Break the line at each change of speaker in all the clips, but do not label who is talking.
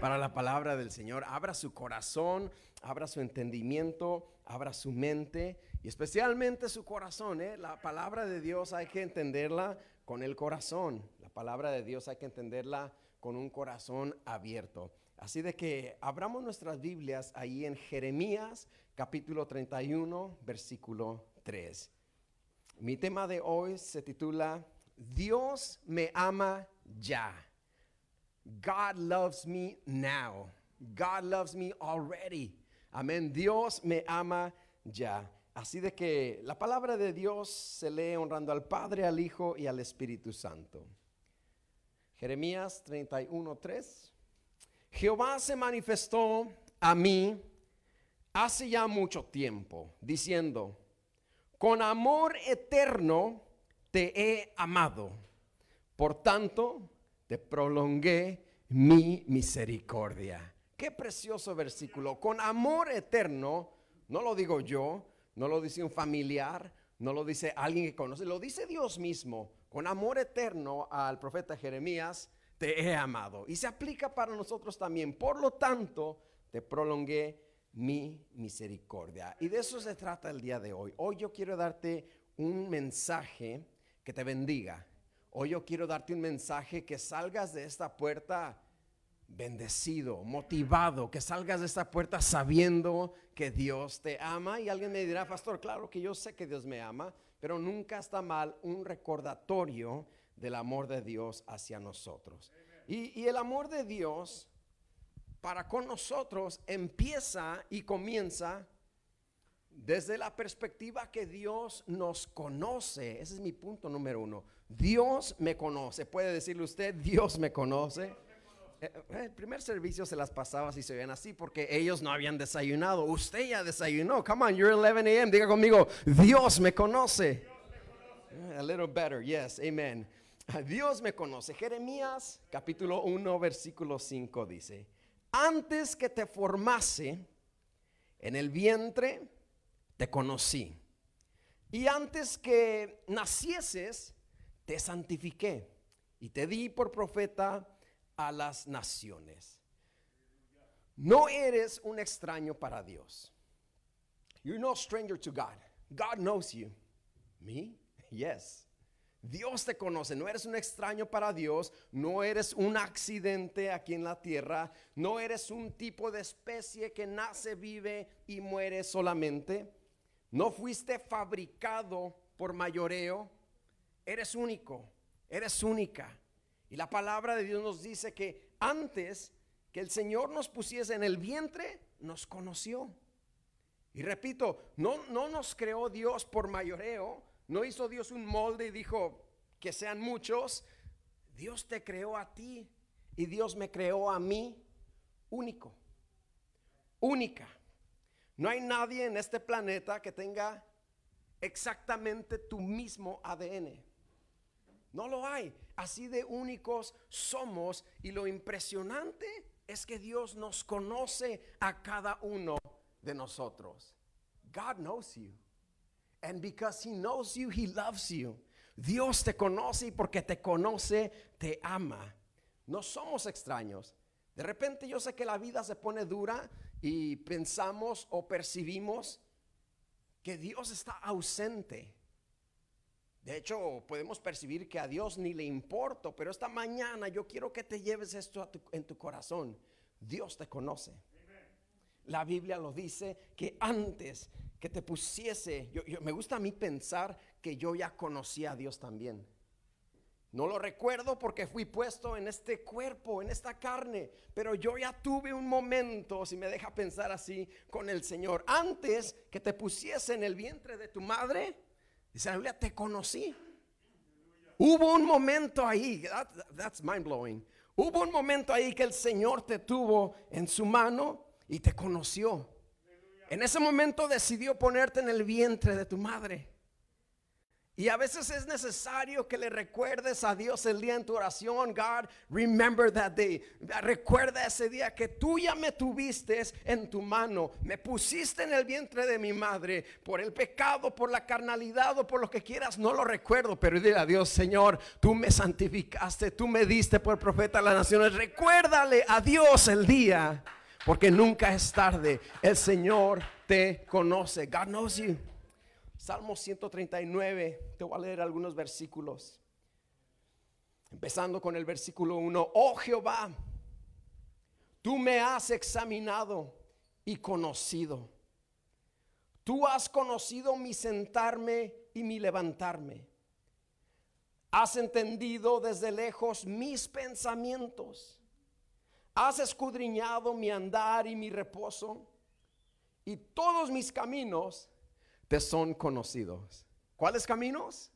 para la palabra del Señor. Abra su corazón, abra su entendimiento, abra su mente y especialmente su corazón. ¿eh? La palabra de Dios hay que entenderla con el corazón. La palabra de Dios hay que entenderla con un corazón abierto. Así de que abramos nuestras Biblias ahí en Jeremías capítulo 31, versículo 3. Mi tema de hoy se titula Dios me ama ya. God loves me now. God loves me already. Amén. Dios me ama ya. Así de que la palabra de Dios se lee honrando al Padre, al Hijo y al Espíritu Santo. Jeremías 31:3. Jehová se manifestó a mí hace ya mucho tiempo, diciendo, con amor eterno te he amado. Por tanto, te prolongué mi misericordia. Qué precioso versículo. Con amor eterno, no lo digo yo, no lo dice un familiar, no lo dice alguien que conoce, lo dice Dios mismo. Con amor eterno al profeta Jeremías, te he amado. Y se aplica para nosotros también. Por lo tanto, te prolongué mi misericordia. Y de eso se trata el día de hoy. Hoy yo quiero darte un mensaje que te bendiga. Hoy yo quiero darte un mensaje que salgas de esta puerta bendecido, motivado, que salgas de esta puerta sabiendo que Dios te ama. Y alguien me dirá, pastor, claro que yo sé que Dios me ama, pero nunca está mal un recordatorio del amor de Dios hacia nosotros. Y, y el amor de Dios para con nosotros empieza y comienza desde la perspectiva que Dios nos conoce. Ese es mi punto número uno. Dios me conoce. Puede decirle usted, Dios me conoce. Eh, el primer servicio se las pasaba si se ven así porque ellos no habían desayunado. Usted ya desayunó. Come on, you're 11 a.m. Diga conmigo, Dios me conoce. A little better, yes, amen. Dios me conoce. Jeremías capítulo 1, versículo 5 dice, antes que te formase en el vientre, te conocí. Y antes que nacieses, te santifiqué y te di por profeta a las naciones. No eres un extraño para Dios. You're no stranger to God. God knows you. Me? Yes. Dios te conoce, no eres un extraño para Dios, no eres un accidente aquí en la tierra, no eres un tipo de especie que nace, vive y muere solamente. No fuiste fabricado por mayoreo, eres único, eres única. Y la palabra de Dios nos dice que antes que el Señor nos pusiese en el vientre, nos conoció. Y repito, no, no nos creó Dios por mayoreo, no hizo Dios un molde y dijo que sean muchos. Dios te creó a ti y Dios me creó a mí único, única. No hay nadie en este planeta que tenga exactamente tu mismo ADN. No lo hay. Así de únicos somos y lo impresionante es que Dios nos conoce a cada uno de nosotros. God knows you. And because he knows you, he loves you. Dios te conoce y porque te conoce, te ama. No somos extraños. De repente yo sé que la vida se pone dura y pensamos o percibimos que Dios está ausente. De hecho, podemos percibir que a Dios ni le importa, pero esta mañana yo quiero que te lleves esto en tu corazón. Dios te conoce. La Biblia lo dice que antes que te pusiese, yo, me gusta a mí pensar que yo ya conocía a Dios también. No lo recuerdo porque fui puesto en este cuerpo, en esta carne, pero yo ya tuve un momento, si me deja pensar así, con el Señor. Antes que te pusiese en el vientre de tu madre, Dice la Biblia, te conocí. Hubo un momento ahí, that's mind blowing. Hubo un momento ahí que el Señor te tuvo en su mano y te conoció. En ese momento decidió ponerte en el vientre de tu madre. Y a veces es necesario que le recuerdes a Dios el día en tu oración. God, remember that day. Recuerda ese día que tú ya me tuviste en tu mano. Me pusiste en el vientre de mi madre. Por el pecado, por la carnalidad o por lo que quieras. No lo recuerdo. Pero dile a Dios, Señor, tú me santificaste. Tú me diste por profeta a las naciones. Recuérdale a Dios el día. Porque nunca es tarde. El Señor te conoce. God knows you. Salmo 139, te voy a leer algunos versículos. Empezando con el versículo 1. Oh Jehová, tú me has examinado y conocido. Tú has conocido mi sentarme y mi levantarme. Has entendido desde lejos mis pensamientos. Has escudriñado mi andar y mi reposo. Y todos mis caminos te son conocidos. ¿Cuáles caminos?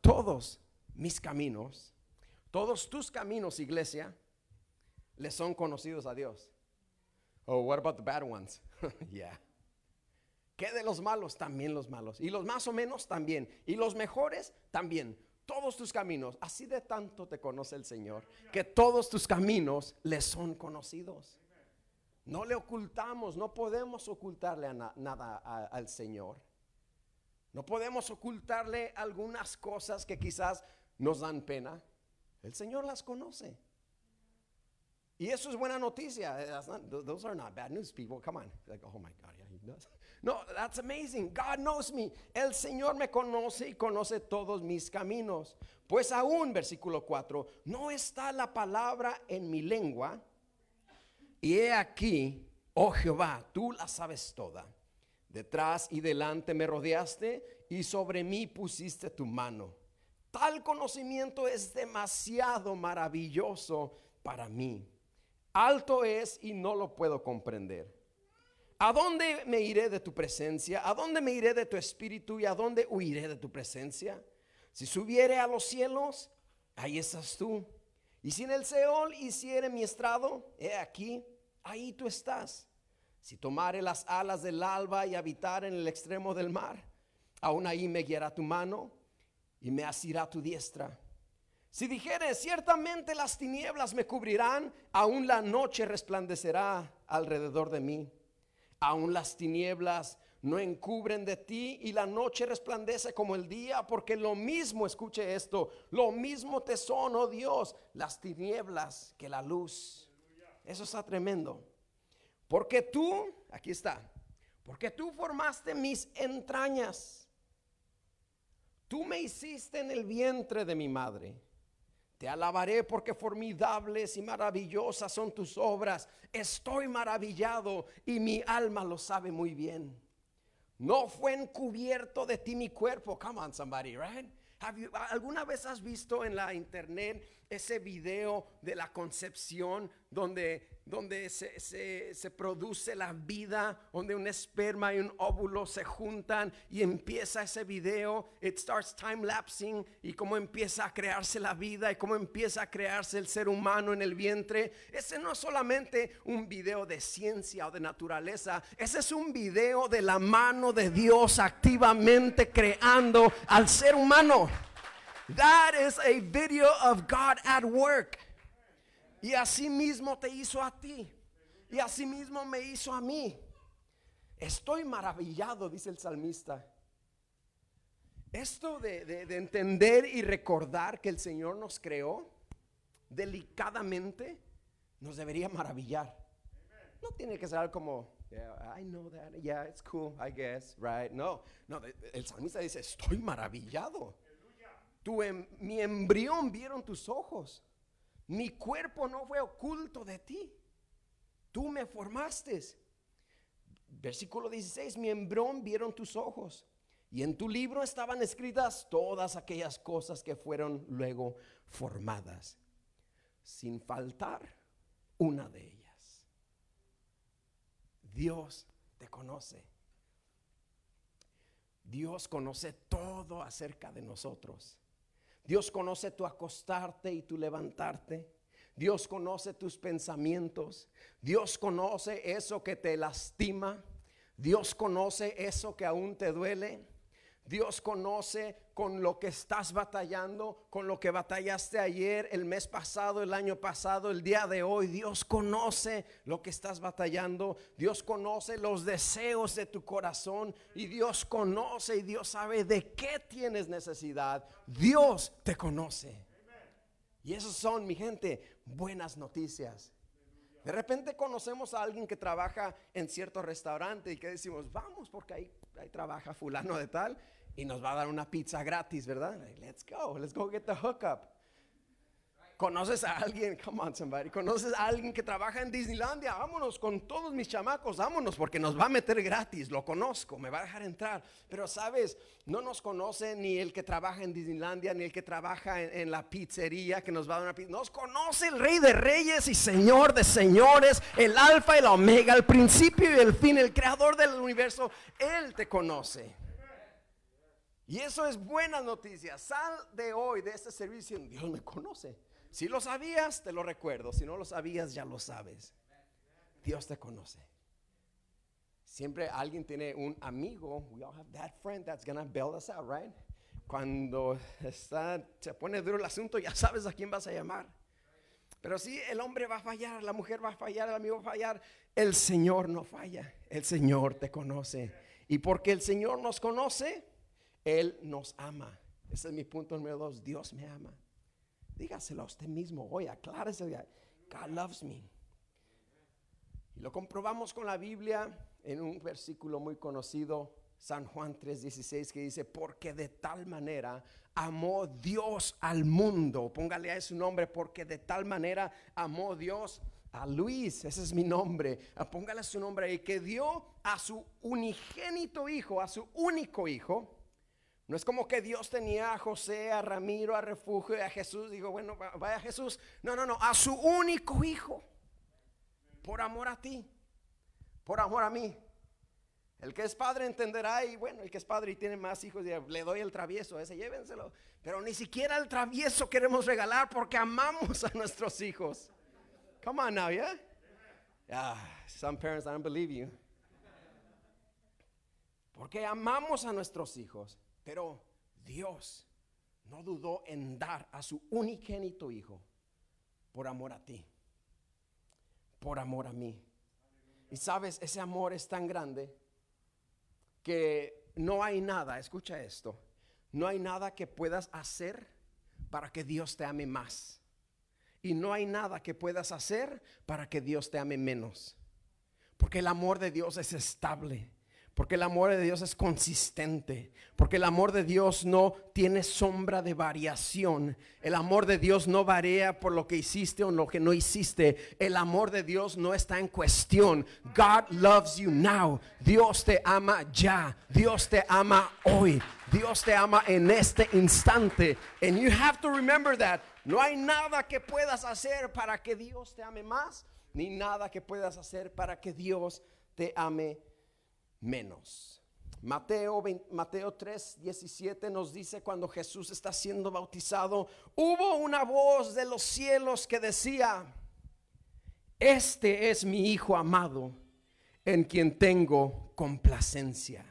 Todos mis caminos, todos tus caminos, iglesia, le son conocidos a Dios. Oh, what about the bad ones? yeah. ¿Qué de los malos? También los malos. Y los más o menos también. Y los mejores también. Todos tus caminos. Así de tanto te conoce el Señor. Que todos tus caminos le son conocidos. No le ocultamos, no podemos ocultarle nada al Señor. No podemos ocultarle algunas cosas que quizás nos dan pena. El Señor las conoce. Y eso es buena noticia. those are not bad news, people. Come on. Like, oh my God, yeah, he does. No, that's amazing. God knows me. El Señor me conoce y conoce todos mis caminos. Pues aún, versículo 4, no está la palabra en mi lengua. Y he aquí, oh Jehová, tú la sabes toda. Detrás y delante me rodeaste y sobre mí pusiste tu mano. Tal conocimiento es demasiado maravilloso para mí. Alto es y no lo puedo comprender. ¿A dónde me iré de tu presencia? ¿A dónde me iré de tu espíritu? ¿Y a dónde huiré de tu presencia? Si subiere a los cielos, ahí estás tú. Y si en el Seol hiciere mi estrado, he aquí, ahí tú estás. Si tomare las alas del alba y habitar en el extremo del mar, aún ahí me guiará tu mano y me asirá tu diestra. Si dijere, ciertamente las tinieblas me cubrirán, aún la noche resplandecerá alrededor de mí. Aún las tinieblas no encubren de ti y la noche resplandece como el día, porque lo mismo, escuche esto, lo mismo te son, oh Dios, las tinieblas que la luz. Eso está tremendo. Porque tú, aquí está, porque tú formaste mis entrañas. Tú me hiciste en el vientre de mi madre. Te alabaré porque formidables y maravillosas son tus obras. Estoy maravillado y mi alma lo sabe muy bien. No fue encubierto de ti mi cuerpo. Come on, somebody, right? ¿Alguna vez has visto en la internet ese video de la concepción donde donde se, produce la vida, donde un esperma y un óvulo se juntan y empieza ese video, it starts time lapsing y cómo empieza a crearse la vida y cómo empieza a crearse el ser humano en el vientre. Ese no es solamente un video de ciencia o de naturaleza, ese es un video de la mano de Dios activamente creando al ser humano. That is a video of God at work. Y así mismo te hizo a ti. Y así mismo me hizo a mí. Estoy maravillado, dice el salmista. Esto de, entender y recordar que el Señor nos creó delicadamente nos debería maravillar. No tiene que ser como, I know that, yeah, it's cool, I guess, right? No, no, el salmista dice, estoy maravillado. Em, mi embrión vieron tus ojos. Mi cuerpo no fue oculto de ti. Tú me formaste. Versículo 16, mi embrión vieron tus ojos. Y en tu libro estaban escritas todas aquellas cosas que fueron luego formadas, sin faltar una de ellas. Dios te conoce. Dios conoce todo acerca de nosotros. Dios conoce tu acostarte y tu levantarte. Dios conoce tus pensamientos. Dios conoce eso que te lastima. Dios conoce eso que aún te duele. Dios conoce con lo que estás batallando, con lo que batallaste ayer, el mes pasado, el año pasado, el día de hoy. Dios conoce lo que estás batallando. Dios conoce los deseos de tu corazón y Dios conoce y Dios sabe de qué tienes necesidad. Dios te conoce. Y esos son, mi gente, buenas noticias. De repente conocemos a alguien que trabaja en cierto restaurante y que decimos, vamos porque ahí, ahí trabaja fulano de tal y nos va a dar una pizza gratis, ¿verdad? let's go, let's go get the hookup. ¿Conoces a alguien? Come on, somebody. ¿Conoces a alguien que trabaja en Disneylandia? Vámonos con todos mis chamacos, vámonos, porque nos va a meter gratis. Lo conozco, me va a dejar entrar. Pero sabes, no nos conoce ni el que trabaja en Disneylandia, ni el que trabaja en, la pizzería que nos va a dar una pizza. Nos conoce el Rey de Reyes y Señor de Señores, el Alfa y el Omega, el principio y el fin, el Creador del universo. Él te conoce. Y eso es buena noticia. Sal de hoy de este servicio. Dios me conoce. Si lo sabías, te lo recuerdo. Si no lo sabías, ya lo sabes. Dios te conoce. Siempre alguien tiene un amigo. We all have that friend that's gonna bail us out, right? Cuando está, se pone duro el asunto, ya sabes a quién vas a llamar. Pero si el hombre va a fallar, la mujer va a fallar, el amigo va a fallar, el Señor no falla. El Señor te conoce. Y porque el Señor nos conoce, él nos ama. Ese es mi punto número dos. Dios me ama. Dígaselo a usted mismo hoy, aclárese. God loves me. Y lo comprobamos con la Biblia en un versículo muy conocido, San Juan 3:16, que dice, porque de tal manera amó Dios al mundo. Póngale a su nombre, porque de tal manera amó Dios a Luis, ese es mi nombre. Póngale su nombre ahí, que dio a su unigénito hijo, a su único hijo no es como que Dios tenía a José, a Ramiro, a Refugio y a Jesús. Digo, bueno, vaya Jesús. No, no, no, a su único hijo. Por amor a ti. Por amor a mí. El que es padre entenderá y bueno, el que es padre y tiene más hijos, le doy el travieso, ese llévenselo. Pero ni siquiera el travieso queremos regalar porque amamos a nuestros hijos. Come on now, yeah? Yeah, some parents I don't believe you. Porque amamos a nuestros hijos. Pero Dios no dudó en dar a su unigénito hijo por amor a ti, por amor a mí. Y sabes, ese amor es tan grande que no hay nada, escucha esto, no hay nada que puedas hacer para que Dios te ame más. Y no hay nada que puedas hacer para que Dios te ame menos. Porque el amor de Dios es estable. Porque el amor de Dios es consistente. Porque el amor de Dios no tiene sombra de variación. El amor de Dios no varía por lo que hiciste o lo que no hiciste. El amor de Dios no está en cuestión. God loves you now. Dios te ama ya. Dios te ama hoy. Dios te ama en este instante. And you have to remember that. No hay nada que puedas hacer para que Dios te ame más. Ni nada que puedas hacer para que Dios te ame menos. Mateo, Mateo 3, 17 nos dice cuando Jesús está siendo bautizado, hubo una voz de los cielos que decía, este es mi Hijo amado en quien tengo complacencia.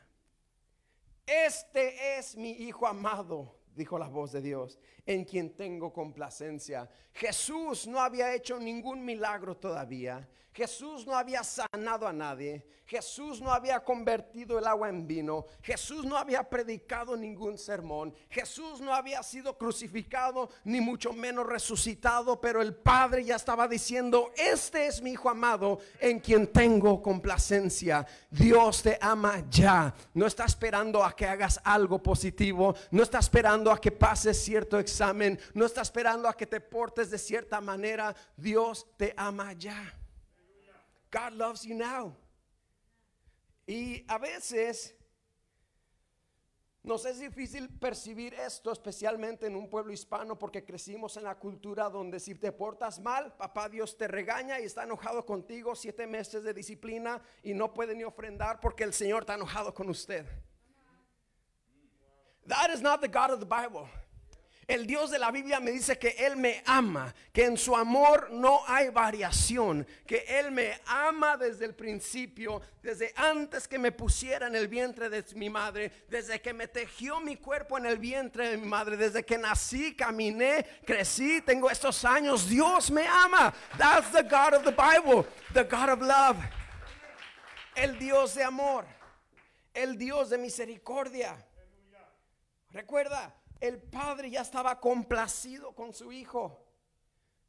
Este es mi Hijo amado, dijo la voz de Dios, en quien tengo complacencia. Jesús no había hecho ningún milagro todavía. Jesús no había sanado a nadie. Jesús no había convertido el agua en vino. Jesús no había predicado ningún sermón. Jesús no había sido crucificado ni mucho menos resucitado. Pero el Padre ya estaba diciendo, este es mi Hijo amado en quien tengo complacencia. Dios te ama ya. No está esperando a que hagas algo positivo. No está esperando a que pases cierto examen. No está esperando a que te portes de cierta manera. Dios te ama ya. God loves you now. Y a veces nos es difícil percibir esto, especialmente en un pueblo hispano, porque crecimos en la cultura donde si te portas mal, papá Dios te regaña y está enojado contigo, siete meses de disciplina y no puede ni ofrendar porque el Señor está enojado con usted. That is not the God of the Bible. El Dios de la Biblia me dice que Él me ama, que en su amor no hay variación, que Él me ama desde el principio, desde antes que me pusiera en el vientre de mi madre, desde que me tejió mi cuerpo en el vientre de mi madre, desde que nací, caminé, crecí, tengo estos años. Dios me ama. That's the God of the Bible, the God of love. El Dios de amor, el Dios de misericordia. Recuerda, el padre ya estaba complacido con su hijo.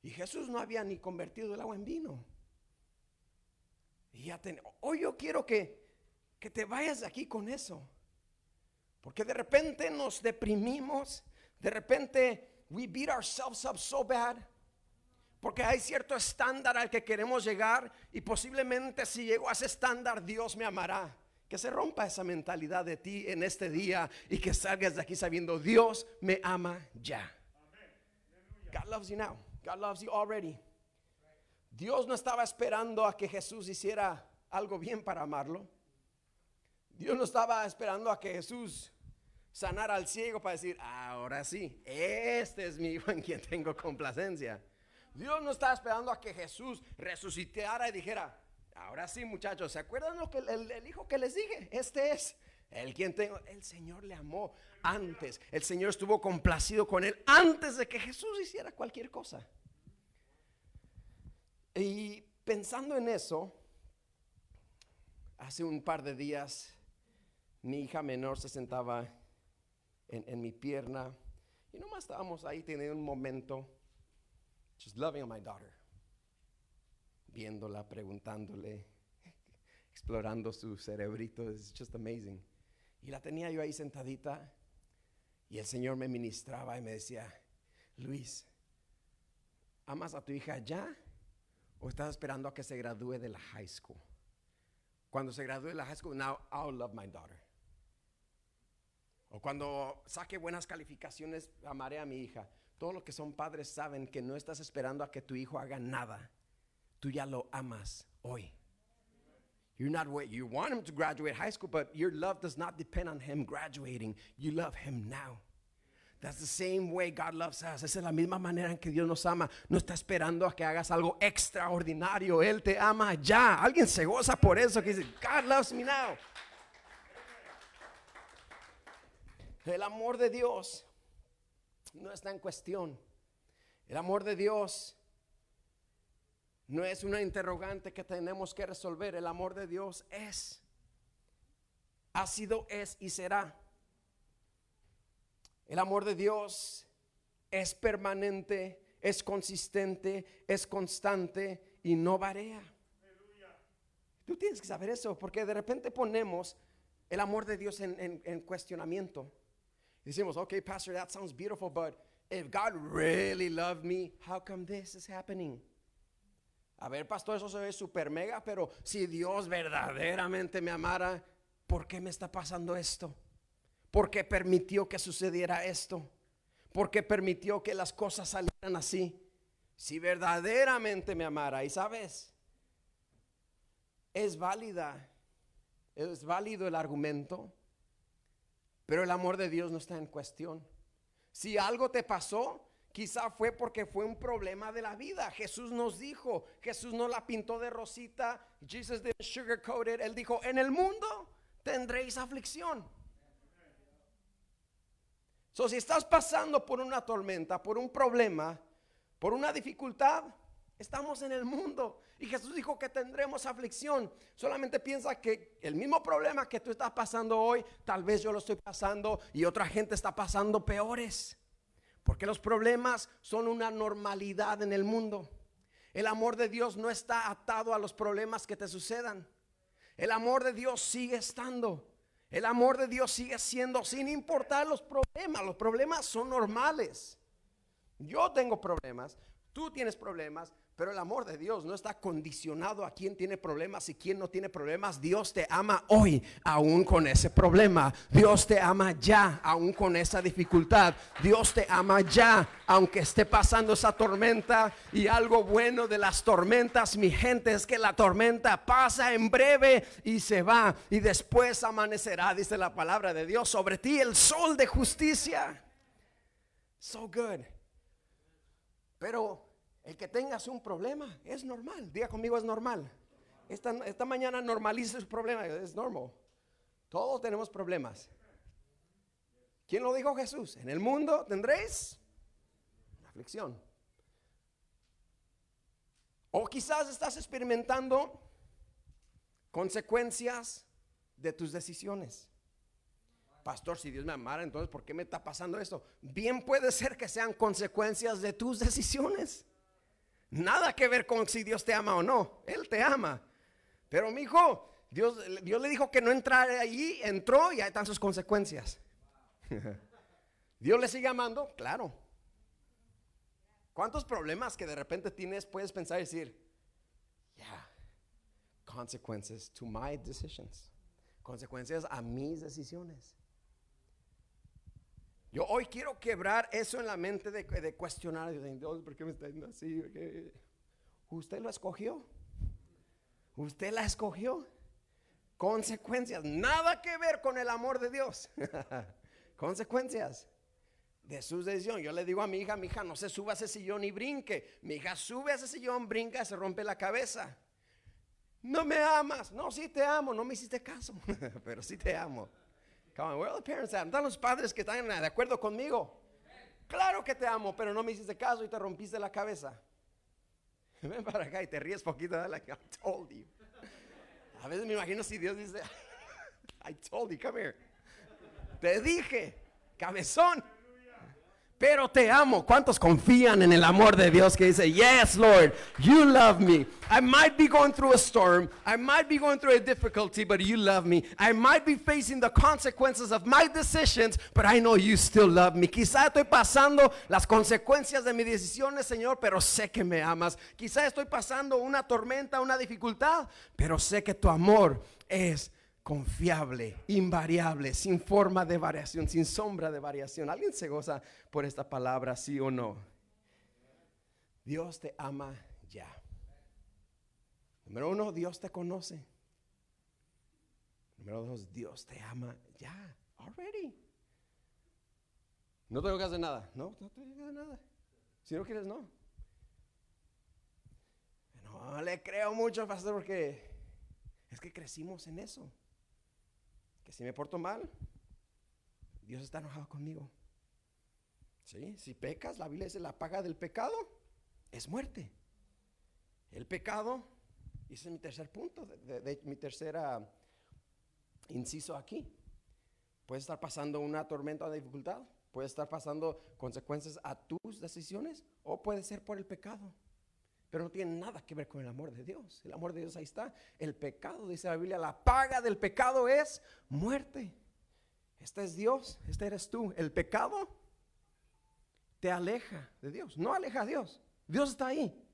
Y Jesús no había ni convertido el agua en vino. Y ya hoy yo quiero que, que te vayas de aquí con eso. Porque de repente nos deprimimos, de repente we beat ourselves up so bad. Porque hay cierto estándar al que queremos llegar y posiblemente si llego a ese estándar Dios me amará. Que se rompa esa mentalidad de ti en este día y que salgas de aquí sabiendo Dios me ama ya. God loves you now. God loves you already. Dios no estaba esperando a que Jesús hiciera algo bien para amarlo. Dios no estaba esperando a que Jesús sanara al ciego para decir, ahora sí, este es mi hijo en quien tengo complacencia. Dios no estaba esperando a que Jesús resucitara y dijera, Ahora sí, muchachos, ¿se acuerdan lo que el, hijo que les dije? Este es el quien tengo. El Señor le amó antes. El Señor estuvo complacido con él antes de que Jesús hiciera cualquier cosa. Y pensando en eso, hace un par de días mi hija menor se sentaba en, mi pierna y nomás estábamos ahí teniendo un momento, just loving my daughter viéndola, preguntándole, explorando su cerebrito. Es just amazing. Y la tenía yo ahí sentadita y el Señor me ministraba y me decía, Luis, ¿amas a tu hija ya o estás esperando a que se gradúe de la high school? Cuando se gradúe de la high school, now I'll love my daughter. O cuando saque buenas calificaciones, amaré a mi hija. Todos los que son padres saben que no estás esperando a que tu hijo haga nada tú ya lo amas hoy. You're not wait, you want him to graduate high school, but your love does not depend on him graduating. You love him now. That's the same way God loves us. Esa es la misma manera en que Dios nos ama. No está esperando a que hagas algo extraordinario. Él te ama ya. Alguien se goza por eso que dice, God loves me now. El amor de Dios no está en cuestión. El amor de Dios no es una interrogante que tenemos que resolver. El amor de Dios es, ha sido, es y será. El amor de Dios es permanente, es consistente, es constante y no varía. Tú tienes que saber eso, porque de repente ponemos el amor de Dios en, en cuestionamiento. Decimos, okay, Pastor, that sounds beautiful, but if God really loved me, how come this is happening? A ver, pastor, eso se ve súper mega, pero si Dios verdaderamente me amara, ¿por qué me está pasando esto? ¿Por qué permitió que sucediera esto? ¿Por qué permitió que las cosas salieran así? Si verdaderamente me amara, y sabes, es válida, es válido el argumento, pero el amor de Dios no está en cuestión. Si algo te pasó, Quizá fue porque fue un problema de la vida. Jesús nos dijo, Jesús no la pintó de rosita, Jesus didn't sugarcoat it. Él dijo, en el mundo tendréis aflicción. So, si estás pasando por una tormenta, por un problema, por una dificultad, estamos en el mundo. Y Jesús dijo que tendremos aflicción. Solamente piensa que el mismo problema que tú estás pasando hoy, tal vez yo lo estoy pasando y otra gente está pasando peores. Porque los problemas son una normalidad en el mundo. El amor de Dios no está atado a los problemas que te sucedan. El amor de Dios sigue estando. El amor de Dios sigue siendo sin importar los problemas. Los problemas son normales. Yo tengo problemas, tú tienes problemas, pero el amor de Dios no está condicionado a quién tiene problemas y quién no tiene problemas. Dios te ama hoy, aún con ese problema. Dios te ama ya, aún con esa dificultad. Dios te ama ya, aunque esté pasando esa tormenta. Y algo bueno de las tormentas, mi gente, es que la tormenta pasa en breve y se va. Y después amanecerá, dice la palabra de Dios, sobre ti el sol de justicia. So good. Pero el que tengas un problema es normal. Diga conmigo, es normal. Esta, esta mañana normaliza su problema. Es normal. Todos tenemos problemas. ¿Quién lo dijo Jesús? En el mundo tendréis aflicción. O quizás estás experimentando consecuencias de tus decisiones. Pastor, si Dios me amara, entonces ¿por qué me está pasando esto? Bien puede ser que sean consecuencias de tus decisiones. Nada que ver con si Dios te ama o no. Él te ama. Pero mi hijo, Dios, Dios le dijo que no entrara allí, entró y ahí están sus consecuencias. Dios le sigue amando, claro. ¿Cuántos problemas que de repente tienes puedes pensar y decir, yeah, consequences to my decisions, consecuencias a mis decisiones? Yo hoy quiero quebrar eso en la mente de, de cuestionar, Dios, ¿por qué me está yendo así? Usted lo escogió. Usted la escogió. Consecuencias, nada que ver con el amor de Dios. Consecuencias de sus decisiones. Yo le digo a mi hija, mi hija, no se suba a ese sillón y brinque. Mi hija sube a ese sillón, brinca, se rompe la cabeza. No me amas. No, sí te amo. No me hiciste caso, pero sí te amo. Come the parents at? ¿Están los padres que están de acuerdo conmigo? Claro que te amo, pero no me hiciste caso y te rompiste la cabeza. Ven para acá y te ríes poquito. Like, I told you. A veces me imagino si Dios dice, I told you, come here. Te dije, cabezón. Pero te amo. ¿Cuántos confían en el amor de Dios que dice, yes, Lord, you love me. I might be going through a storm. I might be going through a difficulty, but you love me. I might be facing the consequences of my decisions, but I know you still love me. Quizá estoy pasando las consecuencias de mis decisiones, Señor, pero sé que me amas. Quizá estoy pasando una tormenta, una dificultad, pero sé que tu amor es confiable, invariable, sin forma de variación, sin sombra de variación. ¿Alguien se goza por esta palabra, sí o no? Dios te ama ya. Número uno, Dios te conoce. Número dos, Dios te ama ya, already. No tengo que hacer nada, no, no tengo que hacer nada. Si no quieres, no. No le creo mucho, pastor, porque es que crecimos en eso que si me porto mal, Dios está enojado conmigo. ¿Sí? Si pecas, la Biblia dice la paga del pecado es muerte. El pecado, y ese es mi tercer punto, de, mi tercera inciso aquí. Puede estar pasando una tormenta de dificultad, puede estar pasando consecuencias a tus decisiones o puede ser por el pecado. Pero no tiene nada que ver con el amor de Dios. El amor de Dios ahí está. El pecado, dice la Biblia, la paga del pecado es muerte. Este es Dios, este eres tú. El pecado te aleja de Dios. No aleja a Dios. Dios está ahí.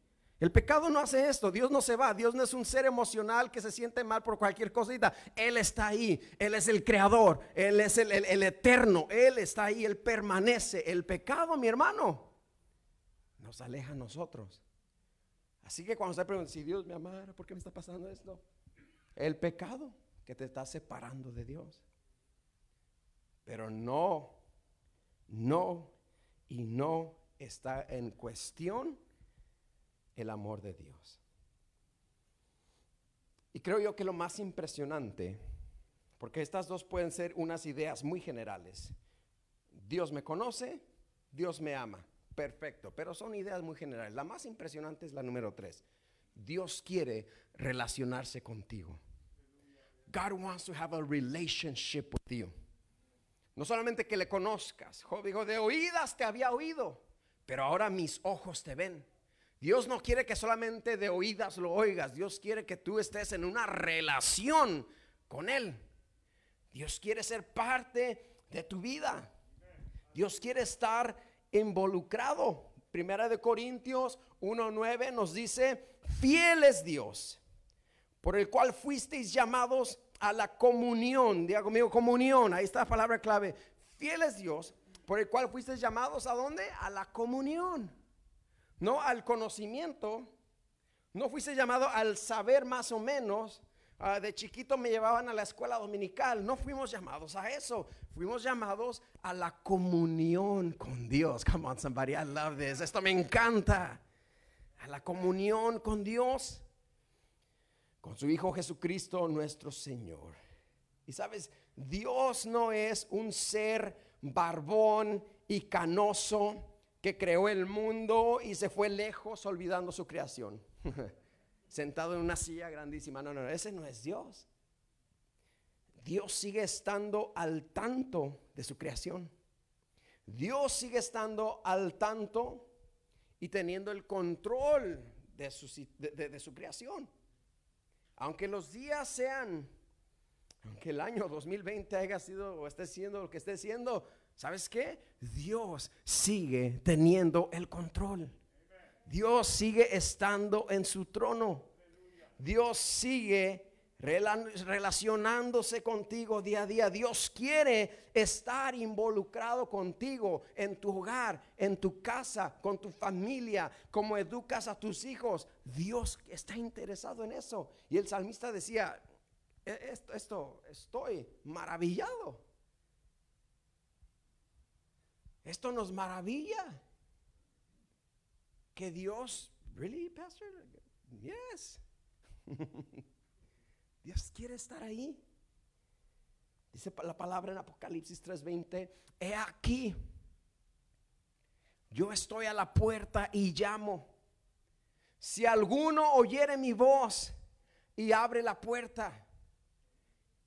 El pecado no hace esto, Dios no se va, Dios no es un ser emocional que se siente mal por cualquier cosita, Él está ahí, Él es el creador, Él es el, eterno, Él está ahí, Él permanece. El pecado, mi hermano, nos aleja a nosotros. Así que cuando usted pregunta, si Dios me amara, ¿por qué me está pasando esto? El pecado que te está separando de Dios. Pero no, no y no está en cuestión el amor de Dios. Y creo yo que lo más impresionante, porque estas dos pueden ser unas ideas muy generales. Dios me conoce, Dios me ama. Perfecto, pero son ideas muy generales. La más impresionante es la número tres. Dios quiere relacionarse contigo. God wants to have a relationship with you. No solamente que le conozcas. Job dijo, de oídas te había oído, pero ahora mis ojos te ven. Dios no quiere que solamente de oídas lo oigas. Dios quiere que tú estés en una relación con Él. Dios quiere ser parte de tu vida. Dios quiere estar involucrado. Primera de Corintios 1.9 nos dice, fiel es Dios, por el cual fuisteis llamados a la comunión. Diga conmigo, comunión. Ahí está la palabra clave. Fiel es Dios, por el cual fuisteis llamados a dónde? A la comunión. No al conocimiento. No fuiste llamado al saber más o menos. Ah, de chiquito me llevaban a la escuela dominical. No fuimos llamados a eso. Fuimos llamados a la comunión con Dios. Come on, somebody, I love this. Esto me encanta. A la comunión con Dios, con su Hijo Jesucristo, nuestro Señor. Y sabes, Dios no es un ser barbón y canoso que creó el mundo y se fue lejos olvidando su creación. Sentado en una silla grandísima. No, no, ese no es Dios. Dios sigue estando al tanto de su creación. Dios sigue estando al tanto y teniendo el control de su, de su creación. Aunque los días sean aunque el año 2020 haya sido o esté siendo lo que esté siendo, ¿sabes qué? Dios sigue teniendo el control. Dios sigue estando en su trono. Dios sigue relacionándose contigo día a día. Dios quiere estar involucrado contigo en tu hogar, en tu casa, con tu familia, como educas a tus hijos. Dios está interesado en eso. Y el salmista decía, e-, esto, esto estoy maravillado. Esto nos maravilla. Que Dios, really, Pastor? Yes. Dios quiere estar ahí. Dice la palabra en Apocalipsis 3:20, he aquí, yo estoy a la puerta y llamo. Si alguno oyere mi voz y abre la puerta,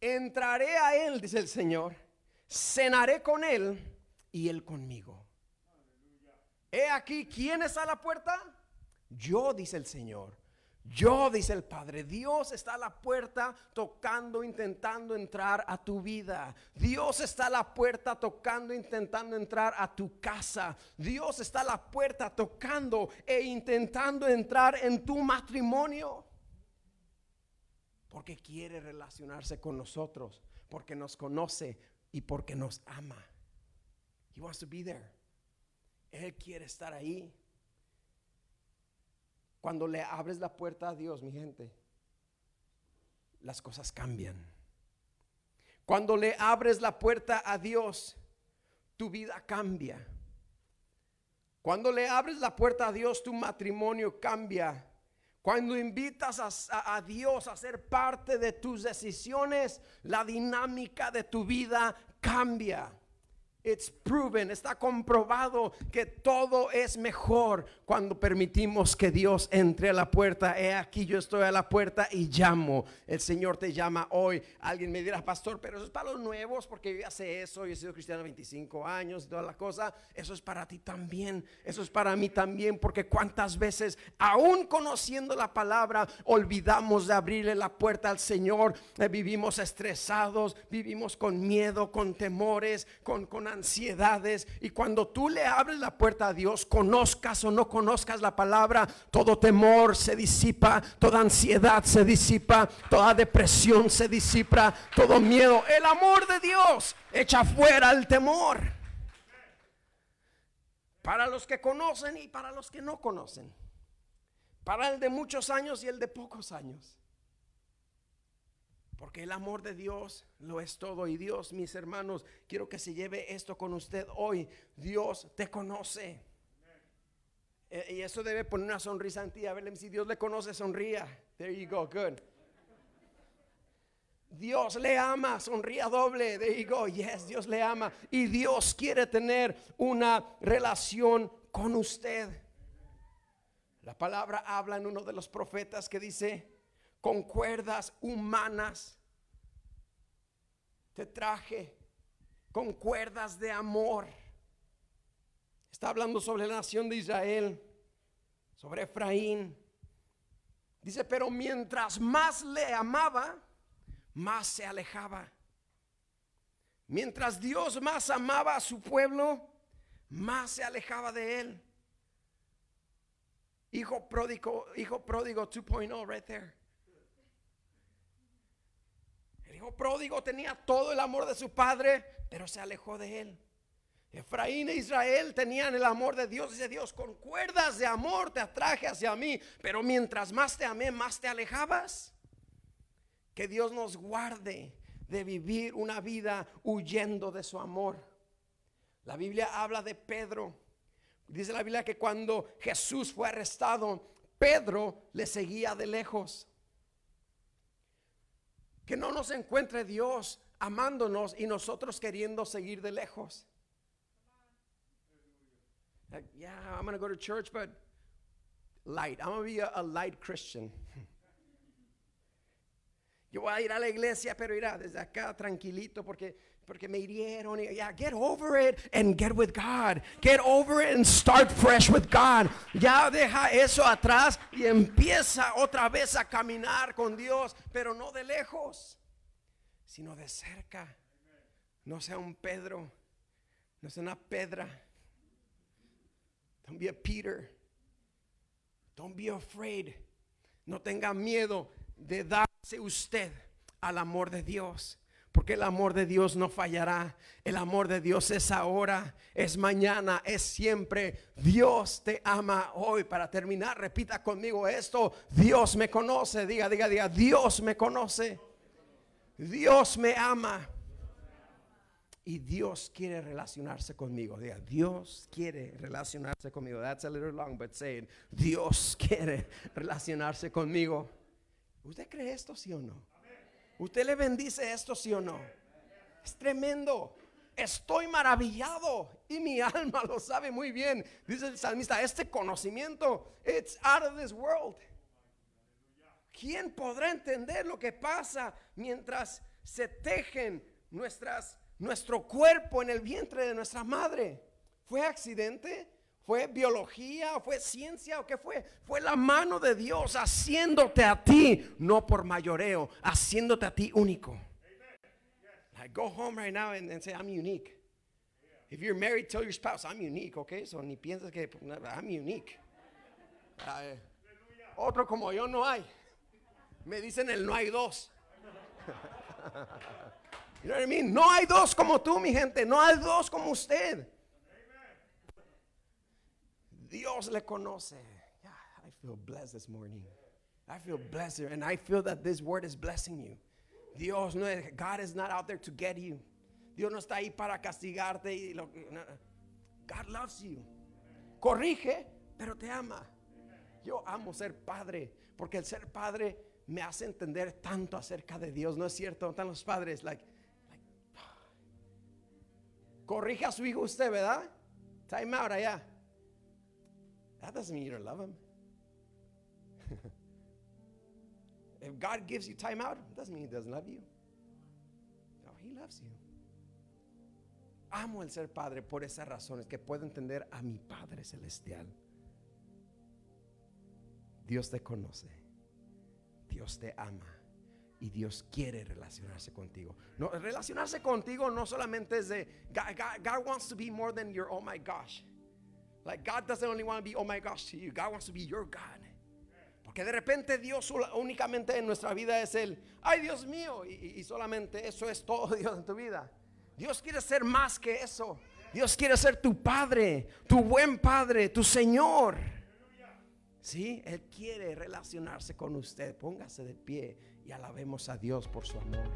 entraré a él, dice el Señor, cenaré con él y él conmigo. He aquí, ¿quién está a la puerta? Yo, dice el Señor. Yo, dice el Padre, Dios está a la puerta tocando, intentando entrar a tu vida. Dios está a la puerta tocando, intentando entrar a tu casa. Dios está a la puerta tocando e intentando entrar en tu matrimonio porque quiere relacionarse con nosotros, porque nos conoce y porque nos ama. He wants to be there. Él quiere estar ahí. Cuando le abres la puerta a Dios, mi gente, las cosas cambian. Cuando le abres la puerta a Dios, tu vida cambia. Cuando le abres la puerta a Dios, tu matrimonio cambia. Cuando invitas a, Dios a ser parte de tus decisiones, la dinámica de tu vida cambia. It's proven, está comprobado que todo es mejor cuando permitimos que Dios entre a la puerta. He aquí yo estoy a la puerta y llamo. El Señor te llama hoy. Alguien me dirá, pastor, pero eso es para los nuevos porque yo ya sé eso. Yo he sido cristiano 25 años y toda la cosa. Eso es para ti también. Eso es para mí también porque cuántas veces, aún conociendo la palabra, olvidamos de abrirle la puerta al Señor. Eh, vivimos estresados, vivimos con miedo, con temores, con, con ansiedades. Y cuando tú le abres la puerta a Dios, conozcas o no conozcas la palabra, todo temor se disipa, toda ansiedad se disipa, toda depresión se disipa, todo miedo. El amor de Dios echa fuera el temor. Para los que conocen y para los que no conocen. Para el de muchos años y el de pocos años. Porque el amor de Dios lo es todo. Y Dios, mis hermanos, quiero que se lleve esto con usted hoy. Dios te conoce. Eh, y eso debe poner una sonrisa en ti. A ver, si Dios le conoce, sonría. There you go, good. Dios le ama, sonría doble. There you go, yes, Dios le ama. Y Dios quiere tener una relación con usted. La palabra habla en uno de los profetas que dice, con cuerdas humanas. Te traje con cuerdas de amor. Está hablando sobre la nación de Israel, sobre Efraín. Dice, pero mientras más le amaba, más se alejaba. Mientras Dios más amaba a su pueblo, más se alejaba de él. Hijo pródigo, hijo pródigo 2.0 right there hijo pródigo tenía todo el amor de su padre, pero se alejó de él. Efraín e Israel tenían el amor de Dios. Dice Dios, con cuerdas de amor te atraje hacia mí, pero mientras más te amé, más te alejabas. Que Dios nos guarde de vivir una vida huyendo de su amor. La Biblia habla de Pedro. Dice la Biblia que cuando Jesús fue arrestado, Pedro le seguía de lejos. Que no nos encuentre Dios amándonos y nosotros queriendo seguir de lejos. yeah, I'm going to go to church, but light. I'm going to be a, a light Christian. Yo voy a ir a la iglesia, pero irá desde acá tranquilito porque porque me hirieron. Yeah, get over it and get with God. Get over it and start fresh with God. Ya deja eso atrás y empieza otra vez a caminar con Dios, pero no de lejos, sino de cerca. No sea un Pedro, no sea una Pedra. Don't be a Peter. Don't be afraid. No tenga miedo de darse usted al amor de Dios. Porque el amor de Dios no fallará. El amor de Dios es ahora, es mañana, es siempre. Dios te ama hoy. Para terminar, repita conmigo esto. Dios me conoce. Diga, diga, diga. Dios me conoce. Dios me ama. Y Dios quiere relacionarse conmigo. Diga, Dios quiere relacionarse conmigo. That's a little long, but say. Dios quiere relacionarse conmigo. ¿Usted cree esto, sí o no? ¿Usted le bendice esto, sí o no? Es tremendo. Estoy maravillado y mi alma lo sabe muy bien. Dice el salmista, este conocimiento, it's out of this world. ¿Quién podrá entender lo que pasa mientras se tejen nuestras, nuestro cuerpo en el vientre de nuestra madre? ¿Fue accidente? ¿Fue biología? ¿Fue ciencia? ¿O qué fue? Fue la mano de Dios haciéndote a ti, no por mayoreo, haciéndote a ti único. Like, go home right now and, say, I'm unique. If you're married, tell your spouse, I'm unique, okay? So ni piensas que I'm unique. Otro como yo no hay. Me dicen el no hay dos. you know what I mean? No hay dos como tú, mi gente. No hay dos como usted. Dios le conoce. Yeah, I feel blessed this morning. I feel blessed and I feel that this word is blessing you. Dios no God is not out there to get you. Dios no está ahí para castigarte. God loves you. Corrige, pero te ama. Yo amo ser padre, porque el ser padre me hace entender tanto acerca de Dios. No es cierto, están los padres like, like corrige a su hijo usted, ¿verdad? Time out allá. That doesn't mean you don't love him. if God gives you time out, it doesn't mean he doesn't love you. No, he loves you. Amo el ser padre por esas razones que puedo entender a mi Padre celestial. Dios te conoce. Dios te ama. Y Dios quiere relacionarse contigo. No, relacionarse contigo no solamente es de God, wants to be more than your oh my gosh. Like God doesn't only want to be, oh my gosh, to you. God wants to be your God. Porque de repente Dios únicamente en nuestra vida es el, ay Dios mío, y, y, solamente eso es todo Dios en tu vida. Dios quiere ser más que eso. Dios quiere ser tu Padre, tu buen Padre, tu Señor. Sí, Él quiere relacionarse con usted. Póngase de pie y alabemos a Dios por su amor.